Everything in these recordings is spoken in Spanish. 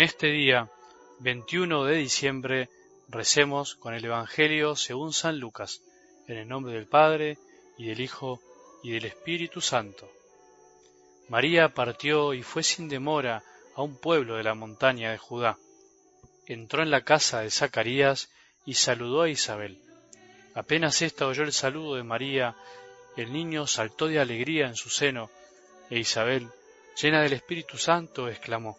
En este día, 21 de diciembre, recemos con el Evangelio según San Lucas, en el nombre del Padre, y del Hijo, y del Espíritu Santo. María partió y fue sin demora a un pueblo de la montaña de Judá. Entró en la casa de Zacarías y saludó a Isabel. Apenas ésta oyó el saludo de María, el niño saltó de alegría en su seno, e Isabel, llena del Espíritu Santo, exclamó,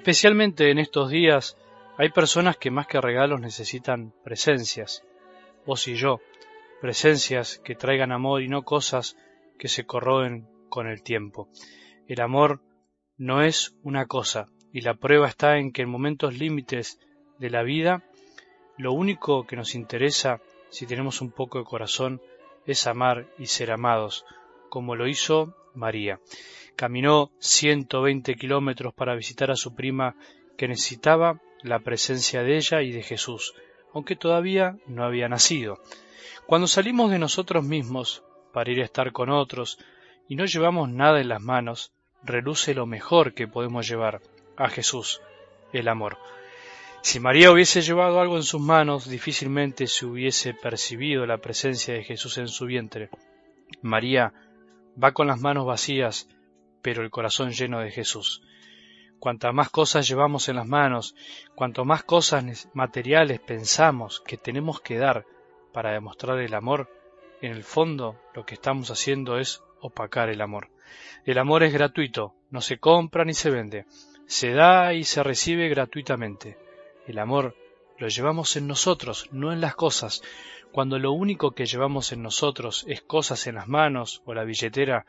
Especialmente en estos días hay personas que más que regalos necesitan presencias, vos y yo, presencias que traigan amor y no cosas que se corroen con el tiempo. El amor no es una cosa, y la prueba está en que en momentos límites de la vida, lo único que nos interesa, si tenemos un poco de corazón, es amar y ser amados, como lo hizo María. Caminó 120 kilómetros para visitar a su prima que necesitaba la presencia de ella y de Jesús, aunque todavía no había nacido. Cuando salimos de nosotros mismos para ir a estar con otros y no llevamos nada en las manos, reluce lo mejor que podemos llevar, a Jesús, el amor. Si María hubiese llevado algo en sus manos, difícilmente se hubiese percibido la presencia de Jesús en su vientre. María va con las manos vacías pero el corazón lleno de Jesús. Cuantas más cosas llevamos en las manos, cuanto más cosas materiales pensamos que tenemos que dar para demostrar el amor, en el fondo lo que estamos haciendo es opacar el amor. El amor es gratuito, no se compra ni se vende, se da y se recibe gratuitamente. El amor lo llevamos en nosotros, no en las cosas. Cuando lo único que llevamos en nosotros es cosas en las manos o la billetera,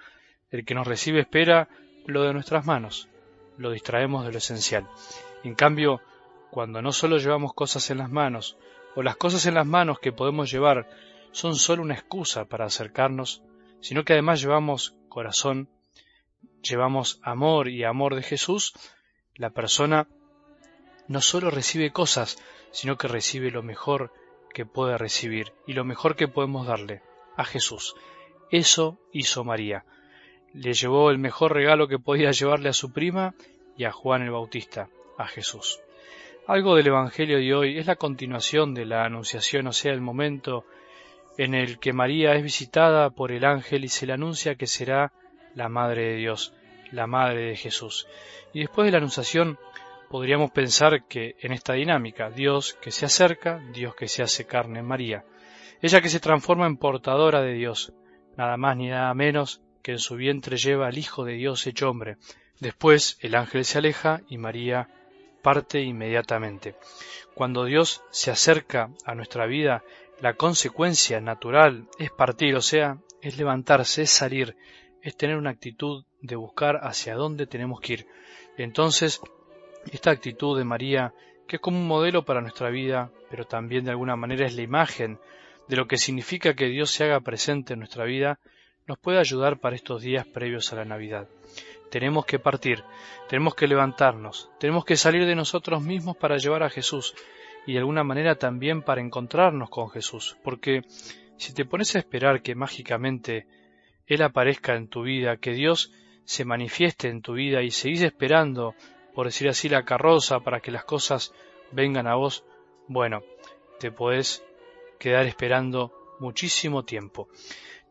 el que nos recibe espera lo de nuestras manos, lo distraemos de lo esencial. En cambio, cuando no solo llevamos cosas en las manos, o las cosas en las manos que podemos llevar son solo una excusa para acercarnos, sino que además llevamos corazón, llevamos amor y amor de Jesús, la persona no solo recibe cosas, sino que recibe lo mejor que puede recibir y lo mejor que podemos darle, a Jesús. Eso hizo María le llevó el mejor regalo que podía llevarle a su prima y a Juan el Bautista, a Jesús. Algo del Evangelio de hoy es la continuación de la Anunciación, o sea, el momento en el que María es visitada por el ángel y se le anuncia que será la Madre de Dios, la Madre de Jesús. Y después de la Anunciación podríamos pensar que en esta dinámica, Dios que se acerca, Dios que se hace carne en María, ella que se transforma en portadora de Dios, nada más ni nada menos que en su vientre lleva al Hijo de Dios hecho hombre. Después el ángel se aleja y María parte inmediatamente. Cuando Dios se acerca a nuestra vida, la consecuencia natural es partir, o sea, es levantarse, es salir, es tener una actitud de buscar hacia dónde tenemos que ir. Entonces, esta actitud de María, que es como un modelo para nuestra vida, pero también de alguna manera es la imagen de lo que significa que Dios se haga presente en nuestra vida, nos puede ayudar para estos días previos a la Navidad. Tenemos que partir, tenemos que levantarnos, tenemos que salir de nosotros mismos para llevar a Jesús y de alguna manera también para encontrarnos con Jesús, porque si te pones a esperar que mágicamente Él aparezca en tu vida, que Dios se manifieste en tu vida y seguís esperando, por decir así, la carroza para que las cosas vengan a vos, bueno, te podés quedar esperando muchísimo tiempo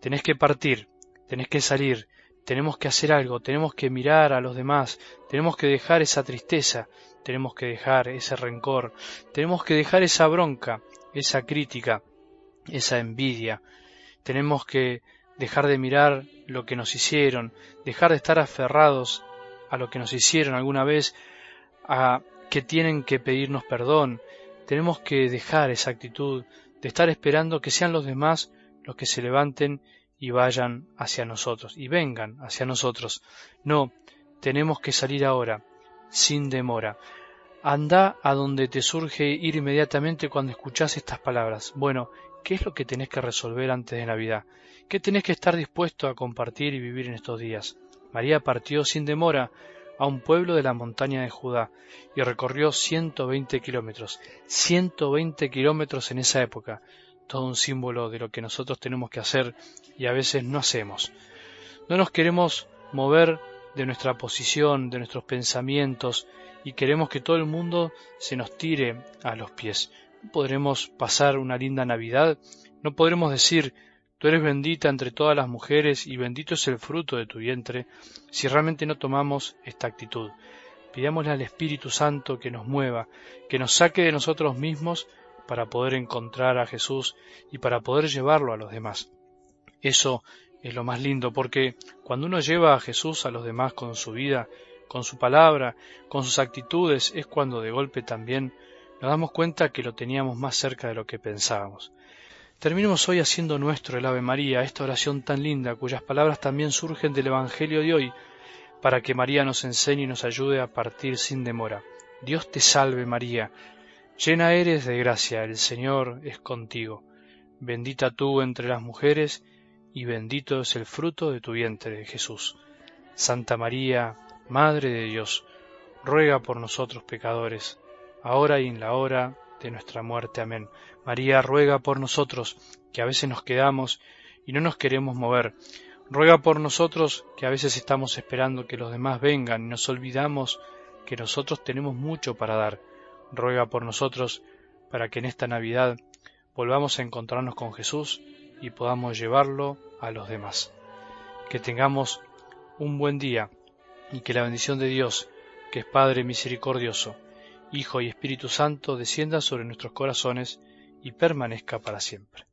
tenés que partir, tenés que salir, tenemos que hacer algo, tenemos que mirar a los demás, tenemos que dejar esa tristeza, tenemos que dejar ese rencor, tenemos que dejar esa bronca, esa crítica, esa envidia, tenemos que dejar de mirar lo que nos hicieron, dejar de estar aferrados a lo que nos hicieron alguna vez, a que tienen que pedirnos perdón, tenemos que dejar esa actitud de estar esperando que sean los demás los que se levanten y vayan hacia nosotros, y vengan hacia nosotros. No, tenemos que salir ahora, sin demora. Anda a donde te surge ir inmediatamente cuando escuchas estas palabras. Bueno, ¿qué es lo que tenés que resolver antes de Navidad? ¿Qué tenés que estar dispuesto a compartir y vivir en estos días? María partió sin demora a un pueblo de la montaña de Judá y recorrió 120 kilómetros. 120 kilómetros en esa época. Todo un símbolo de lo que nosotros tenemos que hacer y a veces no hacemos. No nos queremos mover de nuestra posición, de nuestros pensamientos y queremos que todo el mundo se nos tire a los pies. No podremos pasar una linda Navidad, no podremos decir Tú eres bendita entre todas las mujeres y bendito es el fruto de tu vientre, si realmente no tomamos esta actitud. Pidámosle al Espíritu Santo que nos mueva, que nos saque de nosotros mismos para poder encontrar a Jesús y para poder llevarlo a los demás. Eso es lo más lindo, porque cuando uno lleva a Jesús a los demás con su vida, con su palabra, con sus actitudes, es cuando de golpe también nos damos cuenta que lo teníamos más cerca de lo que pensábamos. Terminemos hoy haciendo nuestro el Ave María, esta oración tan linda, cuyas palabras también surgen del Evangelio de hoy, para que María nos enseñe y nos ayude a partir sin demora. Dios te salve María, llena eres de gracia, el Señor es contigo. Bendita tú entre las mujeres, y bendito es el fruto de tu vientre, Jesús. Santa María, Madre de Dios, ruega por nosotros pecadores, ahora y en la hora de nuestra muerte. Amén. María ruega por nosotros, que a veces nos quedamos y no nos queremos mover. Ruega por nosotros, que a veces estamos esperando que los demás vengan y nos olvidamos que nosotros tenemos mucho para dar. Ruega por nosotros, para que en esta Navidad volvamos a encontrarnos con Jesús y podamos llevarlo a los demás. Que tengamos un buen día y que la bendición de Dios, que es Padre misericordioso, Hijo y Espíritu Santo, descienda sobre nuestros corazones y permanezca para siempre.